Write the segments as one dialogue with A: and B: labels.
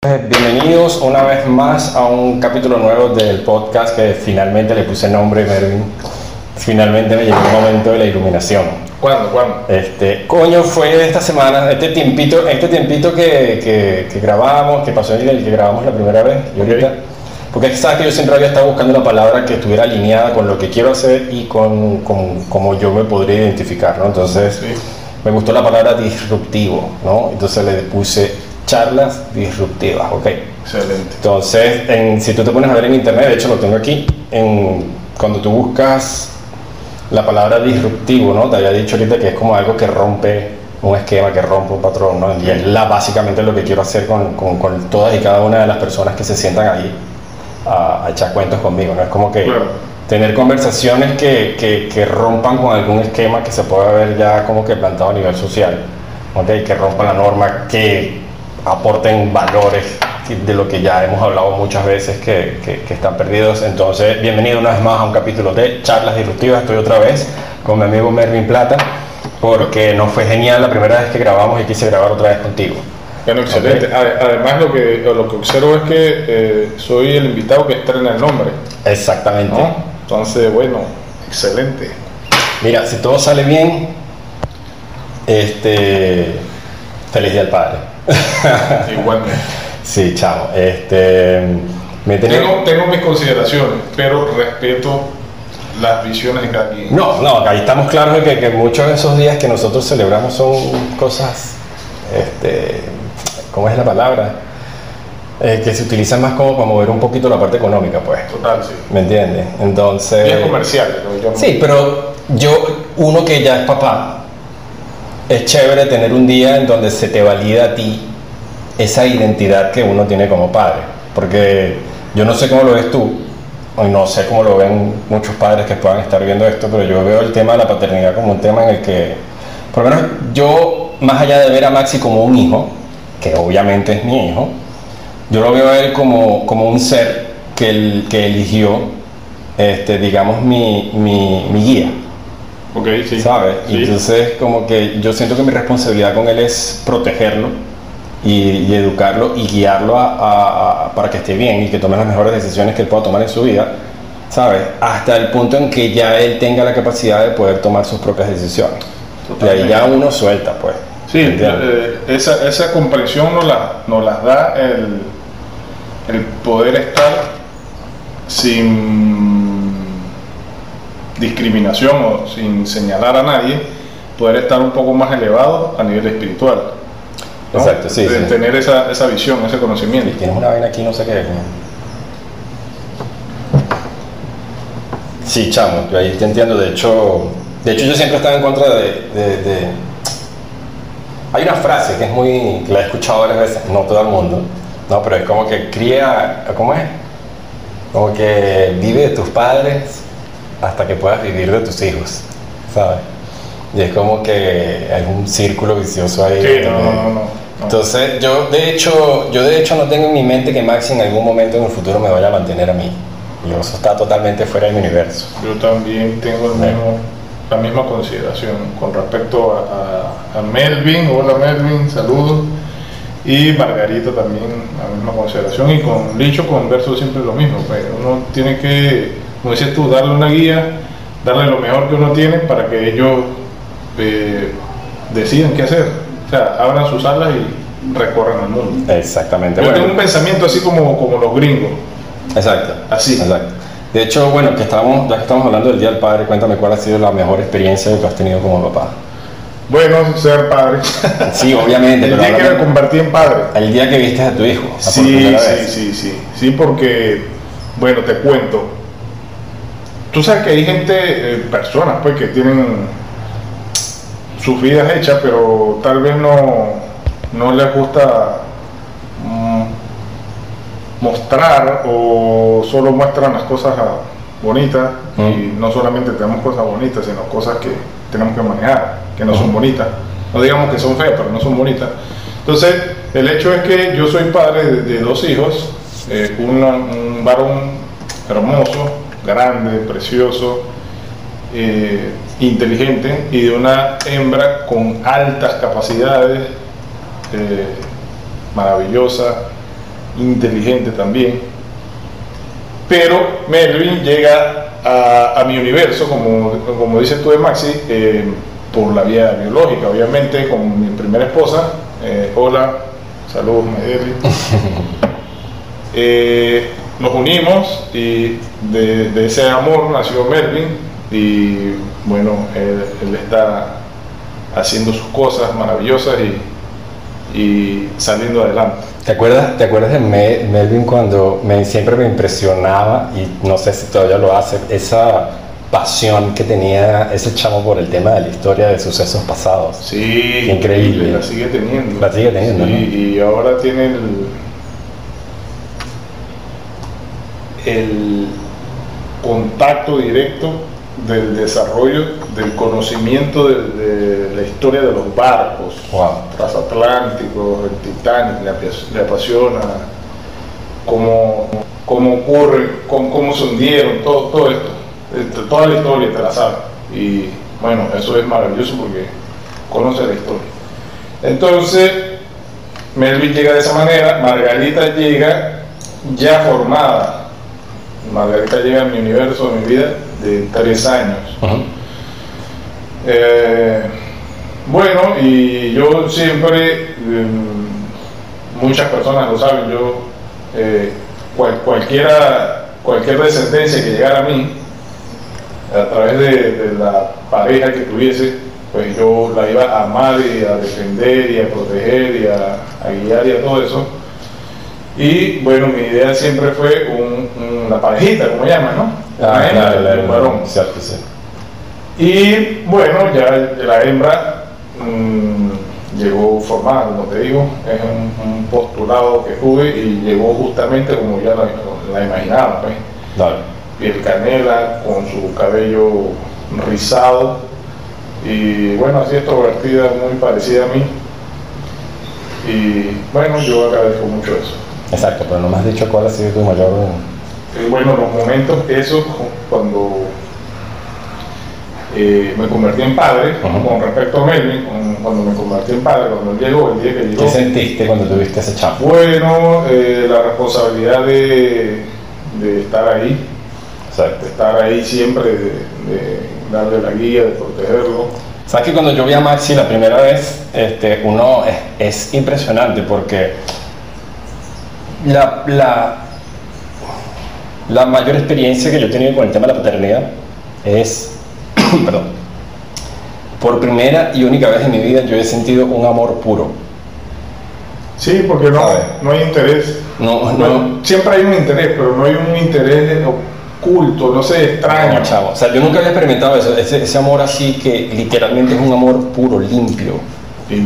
A: Bienvenidos una vez más a un capítulo nuevo del podcast que finalmente le puse nombre Mervin. Finalmente me llegó el momento de la iluminación.
B: ¿Cuándo? ¿Cuándo?
A: Este, coño, fue esta semana, este tiempito, este tiempito que, que, que grabamos, que pasó el que grabamos la primera vez y ahorita. Porque sabes que yo siempre había estado buscando una palabra que estuviera alineada con lo que quiero hacer y con, con cómo yo me podría identificar, ¿no? Entonces,
B: Sí.
A: me gustó la palabra disruptivo, ¿no? Entonces le puse charlas disruptivas, ¿ok?
B: Excelente.
A: Entonces, en- si tú te pones a ver en internet, de hecho lo tengo aquí, en, cuando tú buscas la palabra disruptivo, ¿no? Te había dicho ahorita que es como algo que rompe un esquema, que rompe un patrón, ¿no? Y es la, básicamente lo que quiero hacer con, con- con todas y cada una de las personas que se sientan ahí a, a echar cuentos conmigo, ¿no? Es como que
B: Claro.
A: tener conversaciones que, que- que rompan con algún esquema que se pueda ver ya como que plantado a nivel social, ¿ok? Que rompan la norma, que aporten valores de lo que ya hemos hablado muchas veces que, que- que están perdidos. Entonces, bienvenido una vez más a un capítulo de Charlas Disruptivas. Estoy otra vez con mi amigo Mervin Plata, porque nos fue genial la primera vez que grabamos y quise grabar otra vez contigo.
B: Bueno, excelente.
A: Ok.
B: Ade- Además, lo que, lo que observo es que eh, soy el invitado que estrena el nombre,
A: Exactamente.
B: ¿no? Entonces, bueno, excelente.
A: Mira, si todo sale bien, este, feliz día al padre.
B: Igualmente.
A: Sí, chamo. Este, me
B: Tengo, tengo mis consideraciones, pero respeto las visiones de cada quien.
A: No, no, ahí estamos claros de que, que muchos de esos días que nosotros celebramos son cosas, este, ¿cómo es la palabra? Eh, que se utilizan más como para mover un poquito la parte económica, pues.
B: Total, sí.
A: ¿Me entiendes? Entonces...
B: Días comerciales, ¿no? Yo-
A: Sí, pero yo, uno que ya es papá, es chévere tener un día en donde se te valida a ti esa identidad que uno tiene como padre. Porque yo no sé cómo lo ves tú, o no sé cómo lo ven muchos padres que puedan estar viendo esto, pero yo veo el tema de la paternidad como un tema en el que, por lo menos yo, más allá de ver a Maxi como un hijo, que obviamente es mi hijo, yo lo veo a él como, como un ser que, él- que eligió, este, digamos, mi, mi, mi guía,
B: Ok, sí.
A: ¿sabes?
B: Sí.
A: entonces, como que yo siento que mi responsabilidad con él es protegerlo y, y educarlo y guiarlo a- a- a- para que esté bien y que tome las mejores decisiones que él pueda tomar en su vida, ¿sabes? Hasta el punto en que ya él tenga la capacidad de poder tomar sus propias decisiones. Y ahí ya uno suelta, pues.
B: Sí, eh, esa, esa comprensión nos, la, nos las da el, el poder estar sin discriminación o sin señalar a nadie, poder estar un poco más elevado a nivel espiritual. ¿no?
A: Exacto, sí,
B: De
A: sí.
B: Tener esa, esa visión, ese conocimiento.
A: Y tienes una vaina aquí, no sé qué. Sí, chamo, yo ahí te entiendo. De hecho, de hecho yo siempre estaba en contra de, de- de- Hay una frase que es muy... que la he escuchado varias veces, no todo el mundo, no, pero es como que cría... ¿Cómo es? Como que vive de tus padres hasta que puedas vivir de tus hijos, ¿sabes? Y es como que hay un círculo vicioso ahí.
B: Sí, no, no, no,
A: entonces, yo de hecho, yo de hecho no tengo en mi mente que Maxi en algún momento en el futuro me vaya a mantener a mí. Y eso está totalmente fuera de mi universo.
B: Yo también tengo el mismo- la misma consideración con respecto a, a- a Melvin. Hola Melvin, saludos. Y Margarita también la misma consideración. Y con Licho converso siempre lo mismo. Pues uno tiene que, como dices tú, darle una guía, darle lo mejor que uno tiene para que ellos eh, decidan qué hacer. O sea, abran sus alas y recorran el mundo.
A: Exactamente.
B: Yo
A: bueno.
B: tengo un pensamiento así como, como los gringos.
A: Exacto.
B: Así.
A: Exacto. De hecho, bueno, que estamos, ya que estamos hablando del Día del Padre, cuéntame cuál ha sido la mejor experiencia que has tenido como papá.
B: Bueno, ser padre.
A: Sí, obviamente,
B: El
A: pero
B: día que me convertí en padre.
A: el día que viste a tu hijo.
B: Sí, sí, sí, sí, sí, porque, bueno, te cuento. Tú sabes que hay gente, eh, personas, pues, que tienen sus vidas hechas, pero tal vez no, no les gusta mm, mostrar o solo muestran las cosas ah, bonitas y no solamente tenemos cosas bonitas, sino cosas que tenemos que manejar, que no son bonitas. No digamos que son feas, pero no son bonitas. Entonces, el hecho es que yo soy padre de, de dos hijos, eh, una- un varón hermoso, grande, precioso, eh, inteligente, y de una hembra con altas capacidades, eh, maravillosa, inteligente también. Pero Melvin llega a, mi universo, como, como dices tú de Maxi, eh, por la vía biológica, obviamente con mi primera esposa. Hola, saludos Medeli. Nos unimos y de, ese amor nació Melvin y bueno, él, está haciendo sus cosas maravillosas y, saliendo adelante.
A: ¿Te acuerdas, ¿Te acuerdas de Melvin cuando me, siempre me impresionaba y no sé si todavía lo hace, esa pasión que tenía ese chamo por el tema de la historia de sucesos pasados?
B: Sí,
A: increíble.
B: La sigue teniendo.
A: La sigue teniendo.
B: Y ahora tiene el, el contacto directo del desarrollo del conocimiento de, la historia de los barcos transatlánticos, el Titanic, le, apasiona cómo, cómo ocurre, cómo, se hundieron, todo, todo esto, este, toda la historia te la sabe. Y bueno, eso es maravilloso porque conoce la historia. Entonces, Melvin llega de esa manera, Margarita llega ya formada Margarita llega a mi universo, a mi vida, de tres años. Eh, bueno, y yo siempre, em, muchas personas lo saben, yo, eh, cualquiera, cualquier descendencia que llegara a mí, a través de, la pareja que tuviese, pues yo la iba a amar y a defender y a proteger y a guiar y a todo eso y bueno, mi idea siempre fue una parejita, como llaman, ¿no?
A: Ah, claro, un varón.
B: Cierto, sí. Y bueno, ya la hembra mm, llegó formada, como te digo, es un, postulado que tuve y llegó justamente como ya la, imaginaba, pues. Dale. Piel canela, con su cabello rizado y bueno, así extrovertida, muy parecida a mí. Y bueno, yo agradezco mucho eso.
A: Exacto, pero no me has dicho cuál ha sido tu mayor...
B: Eh, bueno, los momentos, eso cuando eh, me convertí en padre, con respecto a Melvin, cuando me convertí en padre, cuando él llegó, el día que llegó.
A: ¿Qué sentiste cuando tuviste ese chapo?
B: Bueno, eh, la responsabilidad de, de, estar ahí, Exacto. de estar ahí siempre, de, darle la guía, de protegerlo.
A: Sabes que cuando yo vi a Maxi la primera vez, este, uno es, es impresionante porque la, la, la mayor experiencia que yo he tenido con el tema de la paternidad es, perdón, por primera y única vez en mi vida yo he sentido un amor puro.
B: Sí, porque no, no hay interés.
A: No, no,
B: siempre hay un interés, pero no hay un interés oculto, no sé, extraño.
A: chavo. O sea, yo nunca había experimentado eso, ese, ese amor así que literalmente es un amor puro, limpio.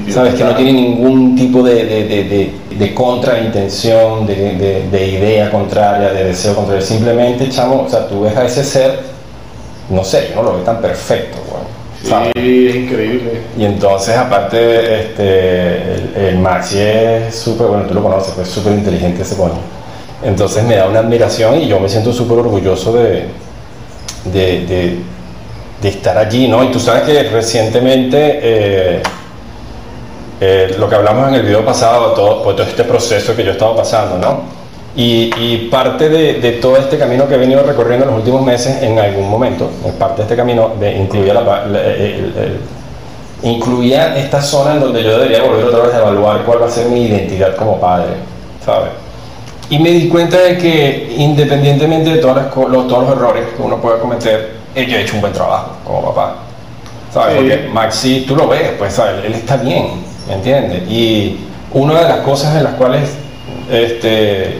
A: Sabes que no tiene ningún tipo de, de, de, de contraintención, de, idea contraria, de deseo contrario. Simplemente, chamo, o sea, tú ves a ese ser, no sé, yo no lo veo tan perfecto,
B: Sí, es increíble.
A: Y entonces, aparte, este, el, Maxi es súper, bueno, tú lo conoces, pues súper inteligente ese coño. Entonces me da una admiración y yo me siento súper orgulloso de, de, de, estar allí, ¿no? Y tú sabes que recientemente... Eh, eh, lo que hablamos en el video pasado, todo, pues, todo este proceso que yo he estado pasando, ¿no? Y, parte de, todo este camino que he venido recorriendo en los últimos meses, en algún momento, parte de este camino de, incluía, la, incluía esta zona en donde yo debería volver otra vez a evaluar cuál va a ser mi identidad como padre, ¿sabes? Y me di cuenta de que independientemente de todos los, todos los errores que uno pueda cometer, yo he hecho un buen trabajo como papá. ¿Sabes? Porque Maxi, tú lo ves, pues, ¿sabes? Él está bien ¿me entiendes? Y una de las cosas en las cuales este,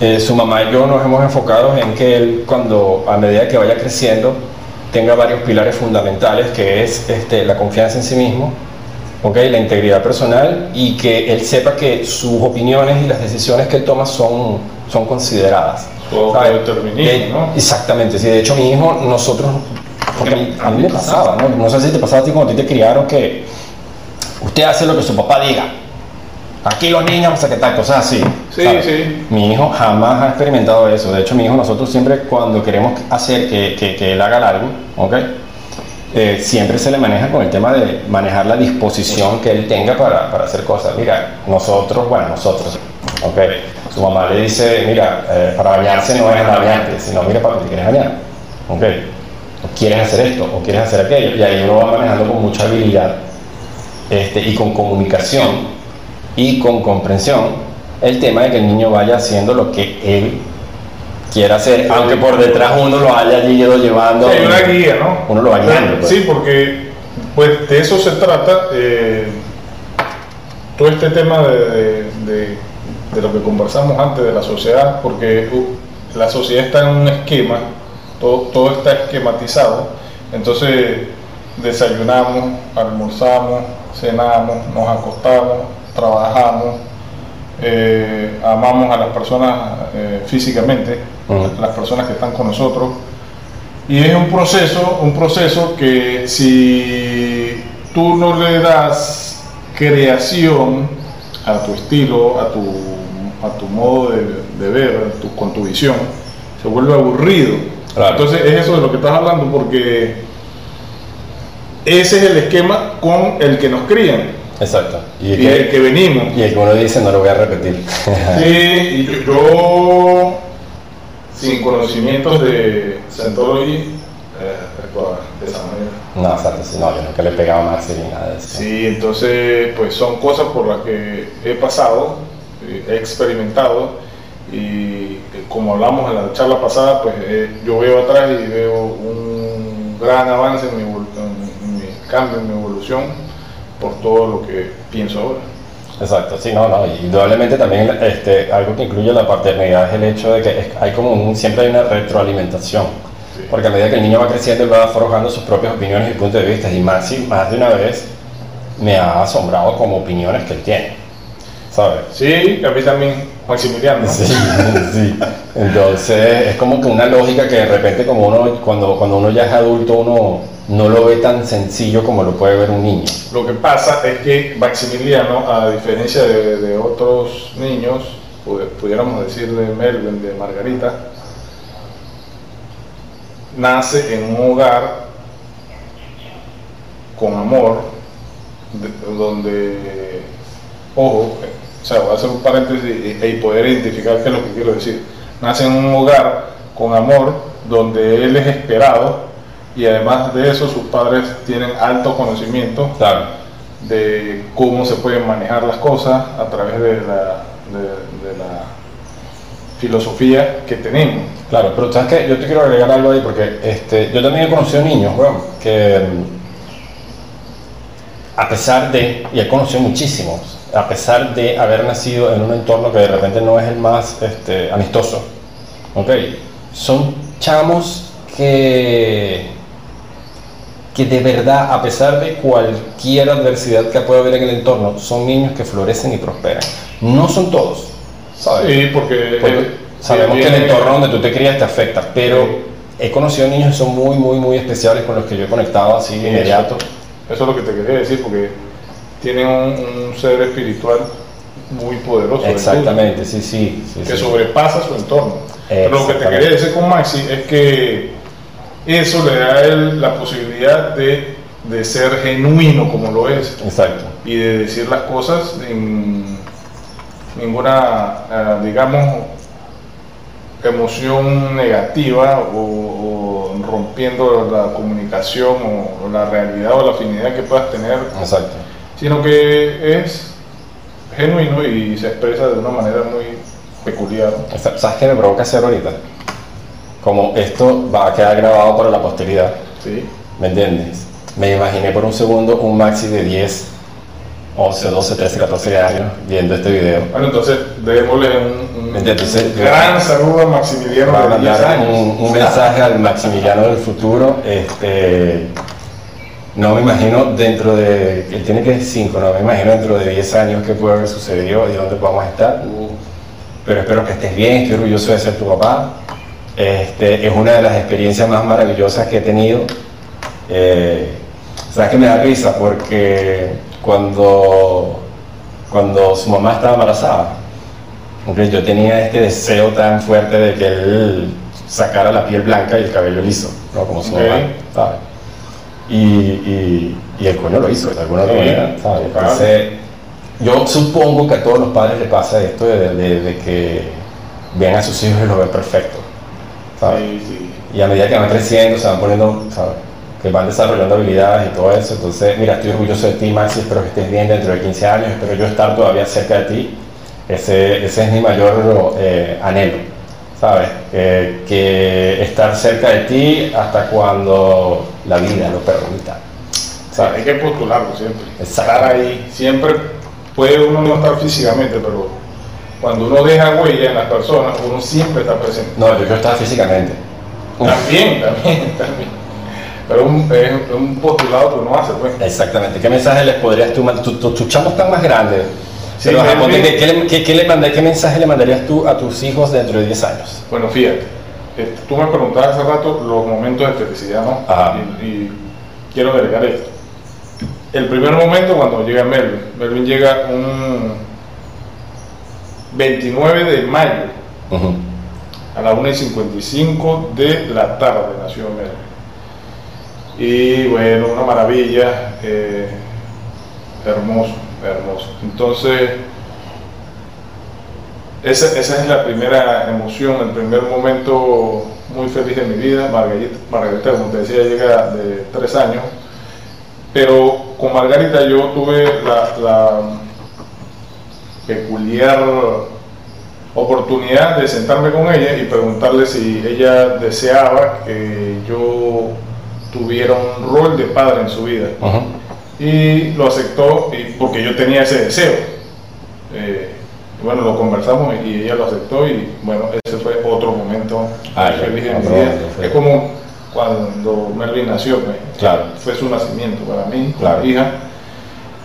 A: eh, su mamá y yo nos hemos enfocado en que él, cuando a medida que vaya creciendo, tenga varios pilares fundamentales, que es este, la confianza en sí mismo, ¿okay? la integridad personal y que él sepa que sus opiniones y las decisiones que él toma son, son consideradas.
B: ¿no?
A: Exactamente, sí, de hecho mi hijo, nosotros, porque a mí, me pasaba, ¿no? no sé si te pasaba a ti cuando te criaron que usted hace lo que su papá diga. Aquí los niños, sé qué tal, cosas así.
B: Sí, sí.
A: Mi hijo jamás ha experimentado eso. De hecho, mi hijo, nosotros siempre cuando queremos hacer que, que, él haga algo, ¿ok? Eh, siempre se le maneja con el tema de manejar la disposición que él tenga para, para hacer cosas. Mira, nosotros, bueno, nosotros, Ok. Su mamá le dice, mira, eh, para bañarse no es bañarte, sino mira, papi, te quieres bañar. Ok. O quieres hacer esto, o quieres hacer aquello. Y ahí uno va manejando con mucha habilidad este, y con comunicación y con comprensión el tema de que el niño vaya haciendo lo que él quiera hacer, aunque por detrás uno lo haya ido llevando.
B: Sí, hay una guía, ¿no?
A: Uno lo va guiando. pues.
B: Sí, porque pues de eso se trata. eh, todo este tema de, de- de- de lo que conversamos antes de la sociedad, porque uh, la sociedad está en un esquema, todo, todo está esquematizado. Entonces desayunamos, almorzamos, cenamos, nos acostamos, trabajamos, eh, amamos a las personas eh, físicamente, las personas que están con nosotros. Y es un proceso, un proceso que si tú no le das creación a tu estilo, a tu, a tu modo de, de ver, tu- con tu visión, se vuelve aburrido.
A: Claro.
B: Entonces es eso de lo que estás hablando, porque ese es el esquema con el que nos crían
A: Exacto. Y,
B: y el que venimos.
A: y el que uno dice, no lo voy a repetir.
B: Sí, y yo, sin conocimientos de Scientology, eh, actuaba de esa manera.
A: no, exacto, sí, no, yo nunca le pegaba Maxi ni nada de eso.
B: Sí, entonces, pues son cosas por las que he pasado, eh, he experimentado y como hablamos en la charla pasada, pues eh, yo veo atrás y veo un gran avance en mi, evol- en mi cambio, en mi evolución por todo lo que pienso ahora.
A: Exacto, sí, no, no, y indudablemente también este, algo que incluye la paternidad es el hecho de que hay como un, siempre hay una retroalimentación,
B: Sí.
A: porque a medida que el niño va creciendo él va forjando sus propias opiniones y puntos de vista, y Maxi más de una vez me ha asombrado como opiniones que él tiene, ¿sabes?
B: Sí, a mí también, Maximiliano. ¿no?
A: Sí, sí. Entonces es como que una lógica que de repente como uno, cuando, cuando uno ya es adulto, uno no lo ve tan sencillo como lo puede ver un niño.
B: Lo que pasa es que Maximiliano, a diferencia de, otros niños, pu- pudiéramos decir de Melvin, de Margarita, nace en un hogar con amor, de- donde, ojo, o sea, voy a hacer un paréntesis y poder identificar qué es lo que quiero decir. Nace en un hogar con amor, donde él es esperado y además de eso sus padres tienen alto conocimiento
A: Claro.
B: de cómo se pueden manejar las cosas a través de la, de, de la filosofía que tenemos.
A: Claro, pero sabes que yo te quiero agregar algo ahí porque este, yo también he conocido niños, weón, que mm, a pesar de, y he conocido muchísimos, a pesar de haber nacido en un entorno que de repente no es el más este, amistoso, ¿ok? Son chamos que, que de verdad, a pesar de cualquier adversidad que pueda haber en el entorno, son niños que florecen y prosperan. No son todos, ¿sabes?
B: Sí, porque,
A: Porque
B: eh,
A: sabemos que el entorno donde tú te crías te afecta, pero he conocido niños que son muy, muy, muy especiales con los que yo he conectado así de inmediato.
B: Eso es lo que te quería decir, porque tienen un, un ser espiritual muy poderoso.
A: Exactamente, sí, sí. sí,
B: que
A: sí.
B: sobrepasa su entorno. Pero lo que te quería decir con Maxi es que eso le da a él la posibilidad de, de ser genuino como lo es
A: Exacto.
B: y de decir las cosas sin ninguna, eh, digamos, emoción negativa o, o rompiendo la comunicación o, o la realidad o la afinidad que puedas tener,
A: Exacto.
B: sino que es genuino y se expresa de una manera muy peculiar.
A: ¿Sabes qué me provoca hacer ahorita? Como esto va a quedar grabado para la posteridad,
B: ¿sí?
A: ¿me entiendes? Me imaginé por un segundo un maxi de 10, 11, 12, 13, 14 años viendo este video.
B: Bueno, entonces démosle un, un
A: Entonces,
B: gran saludo a Maximiliano
A: Para
B: de 10
A: mandar
B: años.
A: un, un mensaje al Maximiliano del futuro. Este, no me imagino dentro de. Él tiene que 5, no me imagino dentro de 10 años qué puede haber sucedido y dónde vamos a estar. Pero espero que estés bien, estoy orgulloso de ser tu papá. Este, es una de las experiencias más maravillosas que he tenido. Eh, Sabes que me da risa porque cuando, cuando su mamá estaba embarazada, yo tenía este deseo tan fuerte de que él sacara la piel blanca y el cabello liso, ¿no? Como su mamá, ¿sabes? Y, y, y el coño lo hizo de alguna otra manera. Entonces, yo supongo que a todos los padres les pasa esto de, de- de que ven a sus hijos y los ven perfectos. ¿Sabes?
B: Sí, sí.
A: Y a medida que van creciendo, se van poniendo, ¿sabes? Que van desarrollando habilidades y todo eso. Entonces, mira, estoy orgulloso de ti, Maxi, espero que estés bien dentro de 15 años, espero yo estar todavía cerca de ti. Ese, ese es mi mayor eh, anhelo, ¿sabes? Eh, que estar cerca de ti hasta cuando la vida lo permita.
B: Sea, hay que postularlo siempre. Estar ahí. Siempre puede uno no estar físicamente, pero cuando uno deja huella en las personas, uno siempre está presente.
A: No, yo quiero estar físicamente.
B: También, también, también. Pero un- es un postulado que uno hace, pues.
A: Exactamente. ¿Qué mensaje les podrías tú mandar? Tus tu, chamos están más grandes.
B: Sí,
A: pero, ¿qué, qué- qué le mandé- qué mensaje le mandarías tú a tus hijos dentro de 10 años?
B: Bueno, fíjate, eh, tú me preguntabas hace rato los momentos de felicidad, ¿no?
A: Ajá.
B: Y, y quiero agregar esto. El primer momento cuando llega Melvin, Melvin llega un 29 de mayo a las 1 y 55 de la tarde nació Melvin. Y bueno, una maravilla, eh, hermoso, hermoso. Entonces, esa, esa es la primera emoción, el primer momento muy feliz de mi vida. Margarita, Margarita, como te decía, llega de tres años. Pero con Margarita yo tuve la, la peculiar oportunidad de sentarme con ella y preguntarle si ella deseaba que yo tuviera un rol de padre en su vida. Y lo aceptó y- porque yo tenía ese deseo. Eh, bueno, lo conversamos y ella lo aceptó y bueno, ese fue otro momento
A: Ah,
B: feliz de mi vida. Es como cuando Melvin nació, pues,
A: Claro.
B: fue su nacimiento para mí,
A: Claro.
B: hija.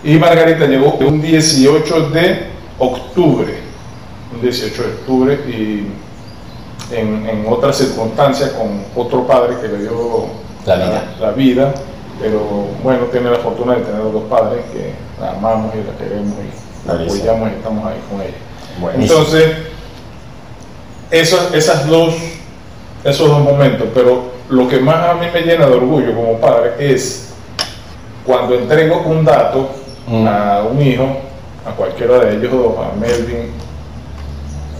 B: Y Margarita llegó un 18 de octubre, un 18 de octubre y en, en otras circunstancias con otro padre que le dio
A: La vida.
B: la vida, pero bueno, tiene la fortuna de tener dos padres que la amamos y la queremos y la apoyamos y estamos ahí con ella.
A: Buenísimo.
B: Entonces, esas, esas dos, esos dos momentos, pero lo que más a mí me llena de orgullo como padre es cuando entrego un dato
A: Mm.
B: a un hijo, a cualquiera de ellos a Melvin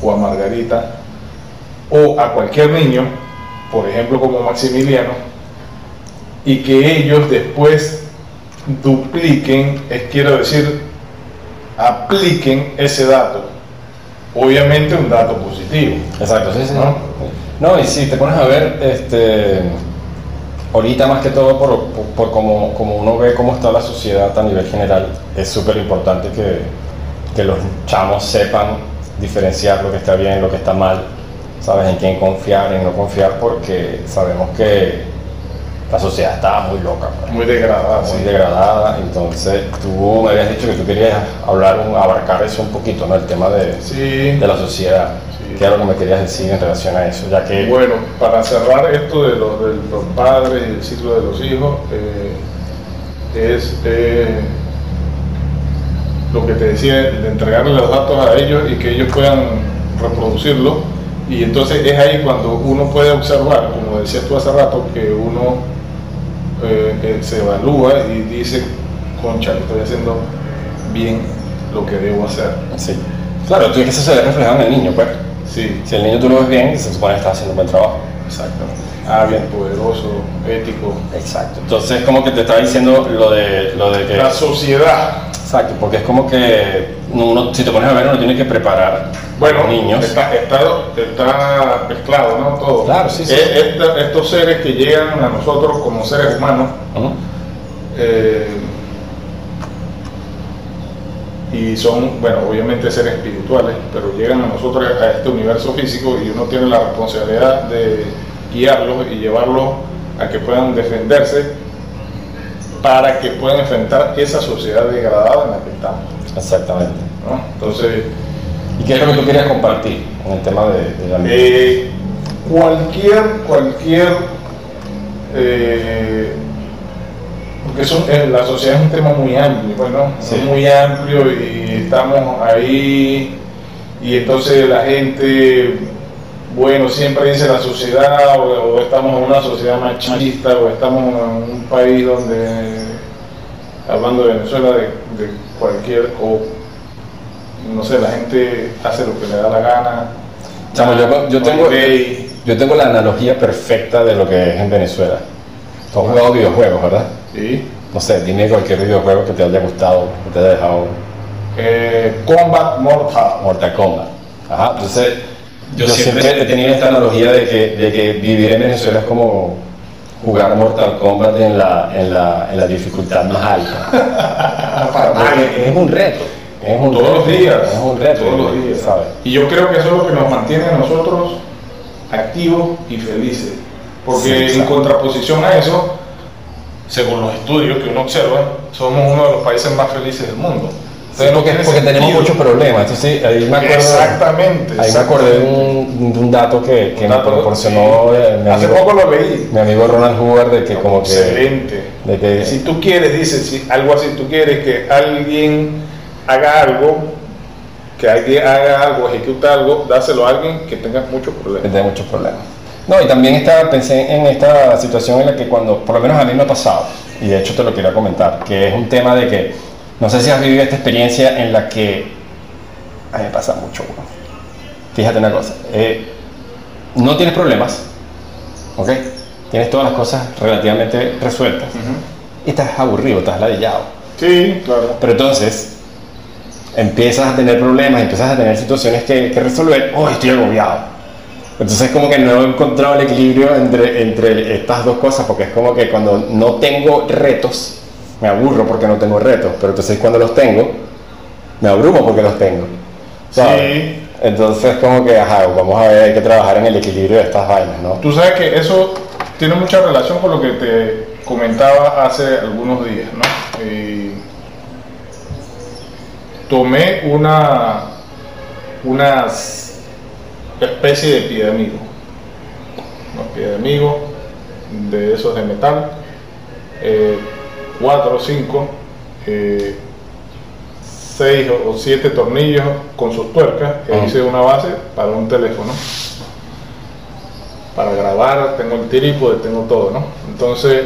B: o a Margarita, o a cualquier niño, por ejemplo como Maximiliano, y que ellos después dupliquen, es quiero decir, apliquen ese dato. Obviamente un dato positivo.
A: Exacto, sí, sí.
B: ¿No?
A: No, y si te pones a ver, este, ahorita más que todo por, por, como, uno ve cómo está la sociedad a nivel general, es súper importante que, que los chamos sepan diferenciar lo que está bien, lo que está mal, sabes en quién confiar, en no confiar, porque sabemos que la sociedad está muy loca, pues,
B: Muy degradado.
A: muy
B: sí.
A: degradada, entonces tú me habías dicho que tú querías hablar, un- abarcar eso un poquito, ¿no? El tema de,
B: Sí.
A: de la sociedad.
B: Sí.
A: ¿Qué era lo que me querías decir en relación a eso? Ya que
B: Bueno, para cerrar esto de, los de los padres y el ciclo de los hijos, eh, es eh, lo que te decía, de entregarle los datos a ellos y que ellos puedan reproducirlo. Y entonces es ahí cuando uno puede observar, como decías tú hace rato, que uno eh, eh, se evalúa y dice, concha, estoy haciendo bien lo que debo hacer.
A: sí. Claro, tú es que eso se ve reflejado en el niño, pues.
B: Sí,
A: Si el niño tú lo ves bien, se supone que está haciendo un buen trabajo.
B: exacto. Hábil, poderoso, ético.
A: Exacto. Entonces, como que te estaba diciendo lo de, lo de que.
B: La sociedad
A: Exacto, porque es como que uno, si te pones a ver, uno tiene que preparar a
B: Bueno,
A: los niños.
B: Está, está, está mezclado, ¿no? Todo.
A: Claro, sí, sí.
B: Esta- estos seres que llegan a nosotros como seres humanos eh, y son, bueno, obviamente seres espirituales, pero llegan a nosotros a este universo físico y uno tiene la responsabilidad de guiarlos y llevarlos a que puedan defenderse para que puedan enfrentar esa sociedad degradada en la que estamos.
A: Exactamente.
B: ¿no? Entonces,
A: ¿Y qué es lo que tú querías compartir en el tema de, de la
B: Eh, cualquier, cualquier, eh, porque eso, eh, la sociedad es un tema muy amplio, bueno,
A: Sí.
B: es muy amplio y estamos ahí y entonces la gente, bueno, siempre dice la sociedad o, o estamos en una sociedad machista o estamos en un país donde, hablando de Venezuela, de, de cualquier, o no sé, la gente hace lo que le da la gana.
A: Chamo, yo, tengo, yo tengo la analogía perfecta de lo que es en Venezuela. Tú has jugado videojuegos, ¿verdad?
B: Sí.
A: No sé, dime cualquier videojuego que te haya gustado, que te haya dejado
B: Eh, Combat Mortal.
A: Mortal Kombat. Ajá, entonces yo,
C: Yo
A: siempre,
C: siempre-
A: he tenido esta analogía de que, de que vivir en Venezuela es como jugar Mortal Kombat en la, en la, en la dificultad más alta. Porque es un reto. Es un
B: Todos los días.
A: Es un reto.
B: Todos los días.
A: ¿sabes?
B: Y yo creo que eso es lo que nos mantiene a nosotros activos y felices. Porque
A: Sí,
B: en contraposición a eso, según los estudios que uno observa, somos uno de los países más felices del mundo. Entonces,
A: porque, tenemos muchos problemas. Entonces, ahí me acuerdo,
B: Exactamente.
A: Ahí me acordé de un, dato que, que
B: Un
A: me proporcionó
B: sí.
A: mi,
B: Hace
A: amigo,
B: poco lo leí.
A: mi amigo Ronald Hoover de que como que...
B: Excelente.
A: de que-
B: Si tú quieres, dice, si algo así, tú quieres que alguien haga algo, que alguien haga algo, ejecuta algo, dáselo a alguien que tenga muchos
A: que
B: problemas.
A: tiene muchos problemas. No, y también estaba, pensé en esta situación en la que cuando, por lo menos a mí me ha pasado, y de hecho te lo quería comentar, que es un tema de que, no sé si has vivido esta experiencia en la que, a mí me pasa mucho, weón. fíjate una cosa, eh, no tienes problemas, ¿ok? Tienes todas las cosas relativamente resueltas, y estás aburrido, estás ladillado.
B: Sí, claro.
A: Pero entonces empiezas a tener problemas, empiezas a tener situaciones que, que resolver, oh, estoy agobiado. Entonces como que no he encontrado el equilibrio entre, entre estas dos cosas, porque es como que cuando no tengo retos, me aburro porque no tengo retos, pero entonces cuando los tengo, me abrumo porque los tengo. ¿sabes?
B: Sí.
A: Entonces como que, ajá, vamos a ver, hay que trabajar en el equilibrio de estas vainas, ¿no?
B: Tú sabes que eso tiene mucha relación con lo que te comentaba hace algunos días, ¿no? Eh, tomé una, una especie de pie de amigo, unos pie de amigo de esos de metal, eh, cuatro o cinco, eh, seis o o siete tornillos con sus tuercas, que
A: Ujú.
B: hice una base para un teléfono para grabar, tengo el trípode, tengo todo, ¿no? Entonces,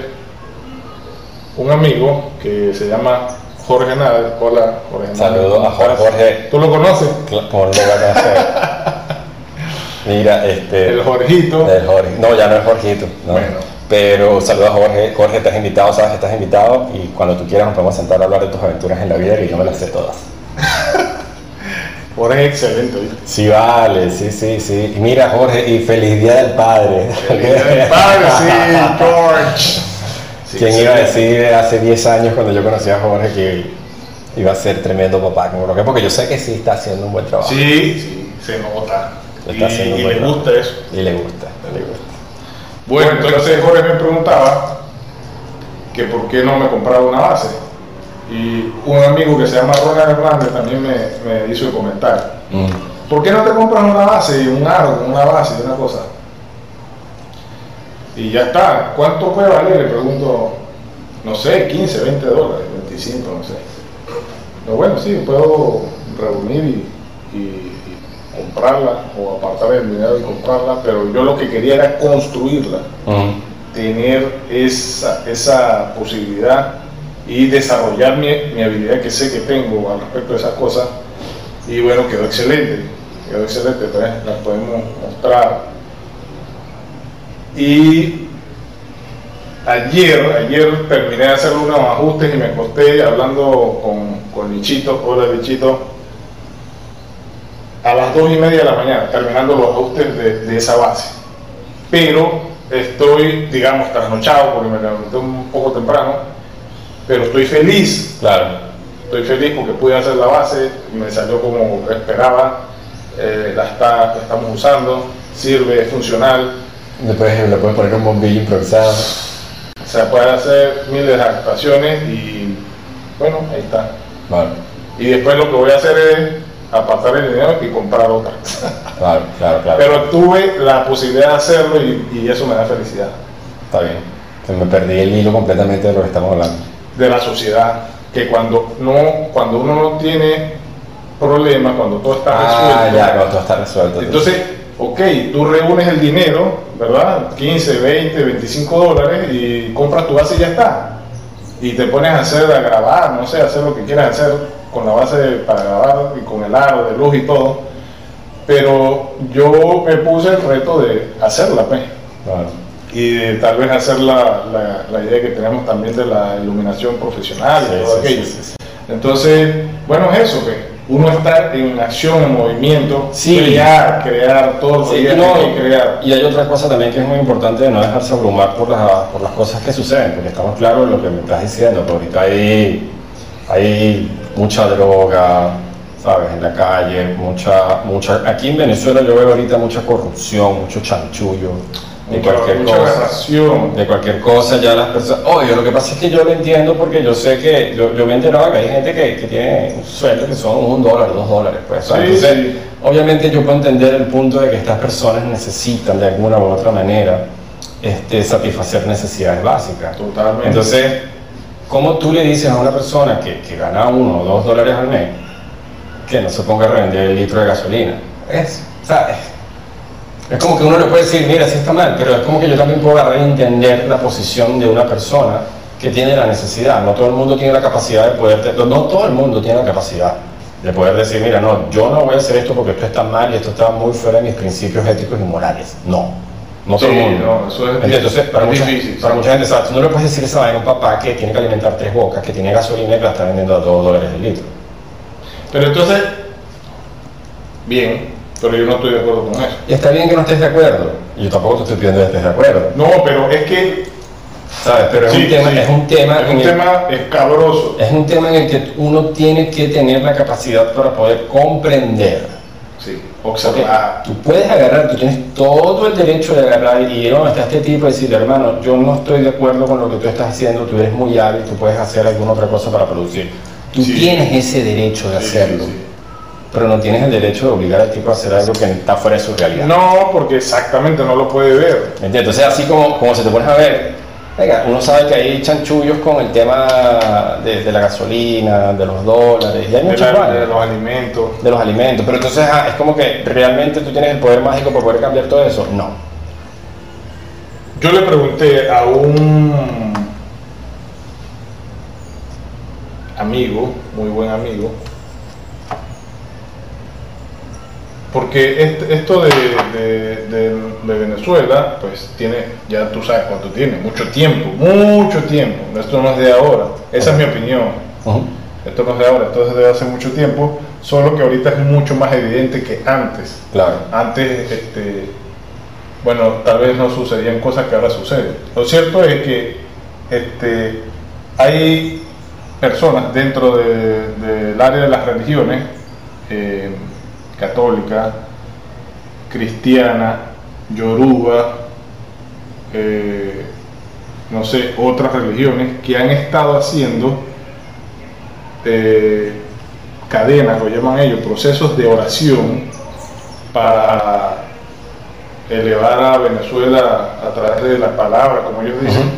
B: un amigo que se llama Jorge Nada, hola Jorge.
A: Saludos a Jorge. Jorge.
B: ¿Tú lo conoces?
A: No lo hacer. Mira, este...
B: El Jorgito.
A: Del Jorge. No, ya no es Jorgito. ¿no?
B: Bueno.
A: Pero saludos a Jorge. Jorge, estás invitado, sabes que estás invitado. Y cuando tú quieras nos podemos sentar a hablar de tus aventuras en la vida, que yo me las sé todas.
B: Jorge es excelente, ¿viste?
A: Sí, vale, sí, sí, sí. Y mira, Jorge, y feliz día del padre.
B: El padre, sí, George. Sí,
A: ¿Quién iba a decir hace 10 años cuando yo conocí a Jorge que iba a ser tremendo papá? Como lo que, porque yo sé que sí está haciendo un buen trabajo.
B: Sí, sí, se nota. Y, le gusta eso.
A: Y le gusta.
B: Bueno, entonces Jorge me preguntaba que por qué no me compraba una base. Y un amigo que se llama Ronald Hernández también me, me hizo el comentario.
A: Mm.
B: ¿Por qué no te compras una base y un aro, una base y una cosa? Y ya está. ¿Cuánto puede valer? Le pregunto, no sé, 15, 20 dólares, 25, no sé. Pero bueno, sí, puedo reunir y comprarla o apartar el dinero y comprarla, pero yo lo que quería era construirla, tener esa, esa posibilidad y desarrollar mi, mi habilidad que sé que tengo al respecto de esas cosas. Y bueno, quedó excelente, quedó excelente, pues la podemos mostrar. Y ayer, ayer terminé de hacer unos ajustes y me acosté hablando con, con Lichito, hola Lichito, a las dos y media de la mañana, terminando los ajustes de, de esa base. Pero estoy, digamos, trasnochado porque me levanté un poco temprano, pero estoy feliz
A: Claro.
B: Estoy feliz porque pude hacer la base, me salió como esperaba, eh, la, está, la estamos usando, sirve, es funcional,
A: Después le puedes poner un bombillo improvisado.
B: se puede hacer miles de actuaciones y bueno, ahí está.
A: Claro,
B: Y después lo que voy a hacer es apartar el dinero y comprar otra.
A: claro, claro, claro.
B: Pero tuve la posibilidad de hacerlo y, y eso me da felicidad.
A: Está bien. Se me perdí el hilo completamente de lo que estamos hablando.
B: De la sociedad, que cuando, no, cuando uno no tiene problemas, cuando todo está
A: Ah,
B: resuelto,
A: ya, cuando todo está resuelto.
B: Entonces, ok, tú reúnes el dinero, ¿verdad? 15, 20, 25 dólares y compras tu base y ya está. Y te pones a hacer, a grabar, no sé, a hacer lo que quieras hacer con la base para grabar y con el aro de luz y todo, pero yo me puse el reto de hacerla, pues. Y de tal vez hacer la, la, idea que tenemos también de la iluminación profesional y todo aquello. Entonces, bueno, es eso, que uno está en acción, en movimiento, crear, crear todo
A: sí, y crear. Y hay otra cosa también que es muy importante de no dejarse abrumar por, por las cosas que suceden, porque estamos claros en lo que me estás diciendo, porque ahorita hay, hay mucha droga, ¿sabes? En la calle, mucha, mucha, aquí en Venezuela yo veo ahorita mucha corrupción, mucho chanchullo de cualquier cosa. De cualquier cosa, ya las personas. Oye, lo que pasa es que yo lo entiendo porque yo sé que. Yo, yo me enteraba que hay gente que, que tiene un sueldo que son un dólar, dos dólares. Pues, obviamente, yo puedo entender el punto de que estas personas necesitan de alguna u otra manera este, satisfacer necesidades básicas.
B: Totalmente.
A: Entonces, ¿cómo tú le dices a una persona que, que gana uno o dos dólares al mes que no se ponga a revender el litro de gasolina? Es, ¿sabes? Es como que uno le puede decir, mira, sí está mal, pero es como que yo también puedo agarrar y entender la posición de una persona que tiene la necesidad. No todo el mundo tiene la capacidad de poder, no todo el mundo tiene la capacidad de poder decir, mira, no, yo no voy a hacer esto porque esto está mal y esto está muy fuera de mis principios éticos y morales. No. No todo el mundo.
B: No, eso es,
A: Entonces, para, mucha, difícil, para mucha gente. Tú no le puedes decir esa vaina a un papá que tiene que alimentar tres bocas, que tiene gasolina y que la está vendiendo a dos dólares el litro.
B: Pero entonces, bien, pero yo no estoy de acuerdo con eso.
A: Y está bien que no estés de acuerdo. Yo tampoco te estoy pidiendo que estés de acuerdo.
B: No, pero es que.
A: ¿Sabes? Pero es, un tema, es un tema.
B: Es un tema escabroso.
A: Es un tema en el que uno tiene que tener la capacidad para poder comprender.
B: Sí, observar.
A: Tú puedes agarrar, tú tienes todo el derecho de agarrar y ir a este tipo y decirle, hermano, yo no estoy de acuerdo con lo que tú estás haciendo, tú eres muy hábil, tú puedes hacer alguna otra cosa para producir. Tú tienes ese derecho de hacerlo pero no tienes el derecho de obligar al tipo a hacer algo que está fuera de su realidad.
B: No, porque exactamente no lo puede ver.
A: ¿Entiendes? Entonces, así como, como se te pones a ver, venga, uno sabe que hay chanchullos con el tema de, la gasolina, de los dólares, y hay muchas
B: cosas. De los alimentos.
A: De los alimentos, pero entonces ah, es como que realmente tú tienes el poder mágico para poder cambiar todo eso. No.
B: Yo le pregunté a un amigo, muy buen amigo, porque esto de, Venezuela, pues tiene, ya tú sabes cuánto tiene, mucho tiempo, mucho tiempo. Esto no es de ahora, esa es mi opinión. Esto no es de ahora, esto es de hace mucho tiempo, solo que ahorita es mucho más evidente que antes.
A: Claro.
B: Antes, este, bueno, tal vez no sucedían cosas que ahora suceden. Lo cierto es que este, hay personas dentro del área de las religiones, eh, católica, cristiana, yoruba, eh, no sé, otras religiones que han estado haciendo eh, cadenas, lo llaman ellos, procesos de oración para elevar a Venezuela a través de la palabra, como ellos dicen,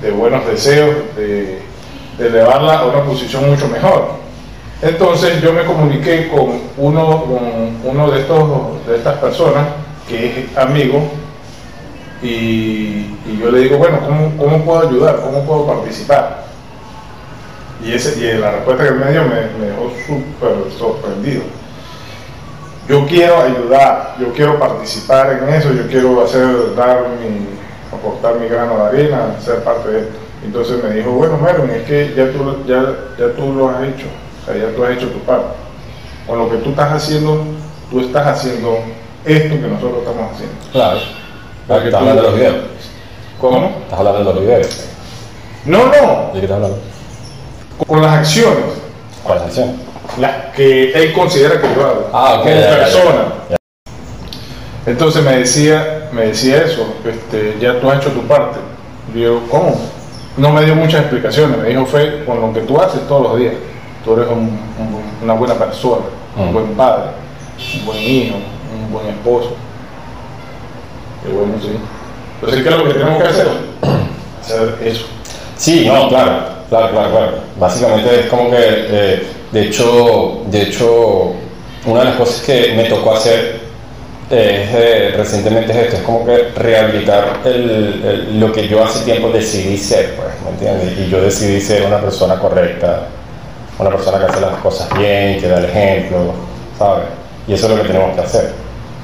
B: de buenos deseos, de elevarla a una posición mucho mejor. Entonces yo me comuniqué con uno, uno de, estos, de estas personas que es amigo y, yo le digo, bueno, ¿cómo, puedo ayudar? ¿Cómo puedo participar? Y, ese, y la respuesta que me dio me, dejó súper sorprendido. Yo quiero ayudar, yo quiero participar en eso, yo quiero hacer, dar mi, aportar mi grano de arena, ser parte de esto. Entonces me dijo, bueno, Mervin, es que ya tú, ya, ya tú lo has hecho ya tú has hecho tu parte. Con lo que tú estás haciendo, tú estás haciendo esto que nosotros estamos haciendo.
A: Claro. estás hablando de los videos.
B: ¿Cómo?
A: Estás hablando de los videos.
B: No, no.
A: ¿De qué estás hablando?
B: Con las acciones.
A: ¿Cuáles acciones?
B: Las que él considera que yo hago.
A: Ah, ok.
B: Como persona. Entonces me decía, me decía eso, este, ya tú has hecho tu parte. Yo, ¿cómo? No me dio muchas explicaciones, me dijo fue con lo que tú haces todos los días tú eres una buena persona, un mm. buen padre, un buen hijo, un buen esposo. Qué bueno, sí. Entonces, ¿qué es lo que tenemos que hacer? Hacer eso.
A: Sí, no, claro, claro, claro, claro. Básicamente es como que, eh, de hecho, de hecho, una de las cosas que me tocó hacer eh, recientemente es esto, es como que rehabilitar el, lo que yo hace tiempo decidí ser, pues, ¿me entiendes? Y yo decidí ser una persona correcta, una persona que hace las cosas bien, que da el ejemplo, ¿sabes? Y eso es lo que tenemos que hacer.